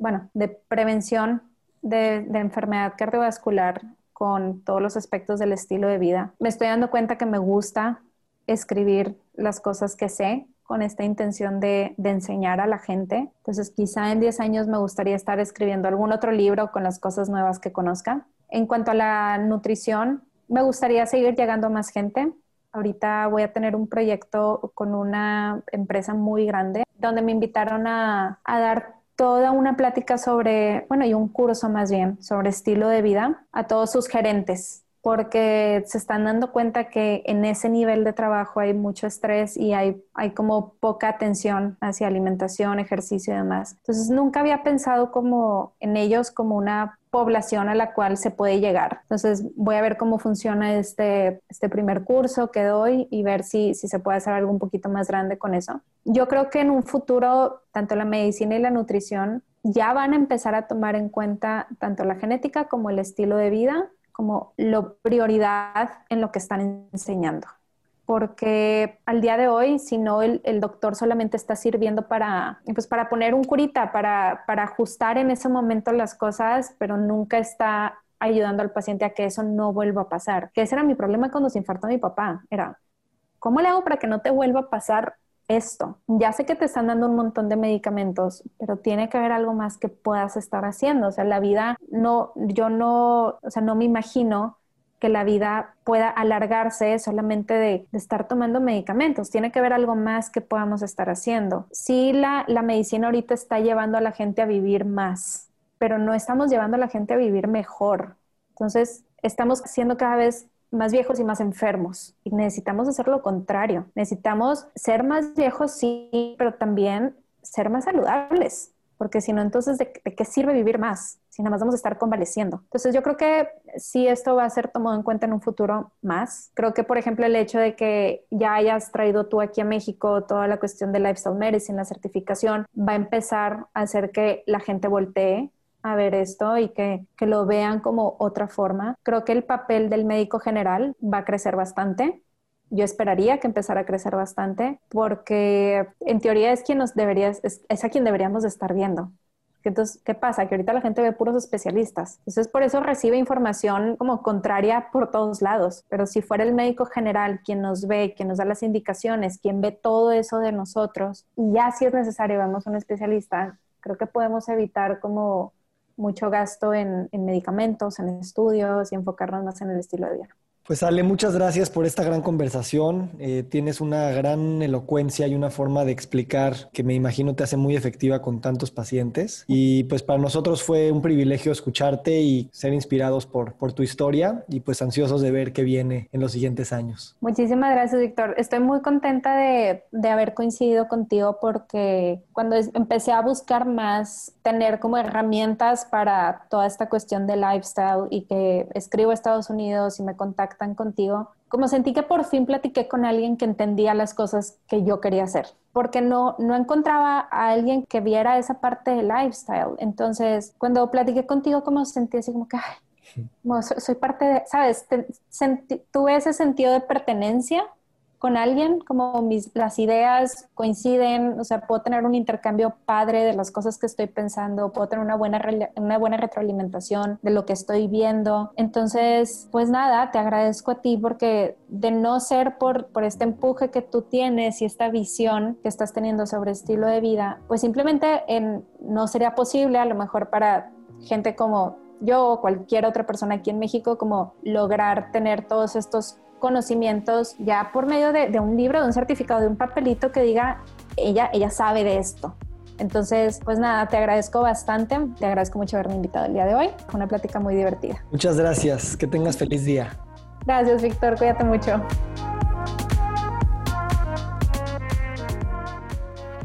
bueno, de prevención de, enfermedad cardiovascular con todos los aspectos del estilo de vida. Me estoy dando cuenta que me gusta escribir las cosas que sé con esta intención de, de, enseñar a la gente. Entonces, quizá en 10 años me gustaría estar escribiendo algún otro libro con las cosas nuevas que conozca. En cuanto a la nutrición, me gustaría seguir llegando a más gente. Ahorita voy a tener un proyecto con una empresa muy grande donde me invitaron a, a dar toda una plática sobre, bueno, y un curso más bien, sobre estilo de vida a todos sus gerentes, porque se están dando cuenta que en ese nivel de trabajo hay mucho estrés y hay, hay como poca atención hacia alimentación, ejercicio y demás. Entonces nunca había pensado como en ellos como una población a la cual se puede llegar. Entonces voy a ver cómo funciona este, este primer curso que doy y ver si, si se puede hacer algo un poquito más grande con eso. Yo creo que en un futuro tanto la medicina y la nutrición ya van a empezar a tomar en cuenta tanto la genética como el estilo de vida como lo prioridad en lo que están enseñando. Porque al día de hoy, si no, el, doctor solamente está sirviendo para, pues para poner un curita, para, para ajustar en ese momento las cosas, pero nunca está ayudando al paciente a que eso no vuelva a pasar. Que ese era mi problema cuando se infartó mi papá. Era, ¿cómo le hago para que no te vuelva a pasar esto? Ya sé que te están dando un montón de medicamentos, pero tiene que haber algo más que puedas estar haciendo. O sea, la vida no, yo no, o sea, no me imagino que la vida pueda alargarse solamente de, estar tomando medicamentos. Tiene que haber algo más que podamos estar haciendo. Sí, la, la medicina ahorita está llevando a la gente a vivir más, pero no estamos llevando a la gente a vivir mejor. Entonces, estamos siendo cada vez más viejos y más enfermos. Y necesitamos hacer lo contrario. Necesitamos ser más viejos, sí, pero también ser más saludables. Porque si no, entonces, ¿de, qué sirve vivir más? Si nada más vamos a estar convaleciendo. Entonces, yo creo que sí esto va a ser tomado en cuenta en un futuro más. Creo que, por ejemplo, el hecho de que ya hayas traído tú aquí a México toda la cuestión de lifestyle medicine, la certificación, va a empezar a hacer que la gente voltee a ver esto y que, que, lo vean como otra forma. Creo que el papel del médico general va a crecer bastante. Yo esperaría que empezara a crecer bastante porque en teoría es quien nos deberías, es, a quien deberíamos estar viendo. Entonces, ¿qué pasa? Que ahorita la gente ve puros especialistas. Entonces, por eso recibe información como contraria por todos lados. Pero si fuera el médico general quien nos ve, quien nos da las indicaciones, quien ve todo eso de nosotros, y ya si es necesario vamos a un especialista, creo que podemos evitar como mucho gasto en, en medicamentos, en estudios y enfocarnos más en el estilo de vida. Pues Ale, muchas gracias por esta gran conversación. Eh, tienes una gran elocuencia y una forma de explicar que me imagino te hace muy efectiva con tantos pacientes. Y pues para nosotros fue un privilegio escucharte y ser inspirados por, por tu historia y pues ansiosos de ver qué viene en los siguientes años. Muchísimas gracias, Víctor. Estoy muy contenta de, de haber coincidido contigo porque cuando empecé a buscar más, tener como herramientas para toda esta cuestión de lifestyle y que escribo a Estados Unidos y me contacto contigo, como sentí que por fin platiqué con alguien que entendía las cosas que yo quería hacer, porque no, no encontraba a alguien que viera esa parte del lifestyle. Entonces, cuando platiqué contigo, como sentí así como que, soy, parte de, ¿sabes? tuve ese sentido de pertenencia con alguien, como mis, las ideas coinciden, o sea, puedo tener un intercambio padre de las cosas que estoy pensando, puedo tener una buena, una buena retroalimentación de lo que estoy viendo. Entonces, pues nada, te agradezco a ti porque de no ser por, por este empuje que tú tienes y esta visión que estás teniendo sobre estilo de vida, pues simplemente en, no sería posible a lo mejor para gente como yo o cualquier otra persona aquí en México, como lograr tener todos estos conocimientos ya por medio de, un libro, de un certificado, de un papelito que diga, ella, ella sabe de esto. Entonces, pues nada, te agradezco bastante, te agradezco mucho haberme invitado el día de hoy, fue una plática muy divertida. Muchas gracias, que tengas feliz día. Gracias, Víctor, cuídate mucho.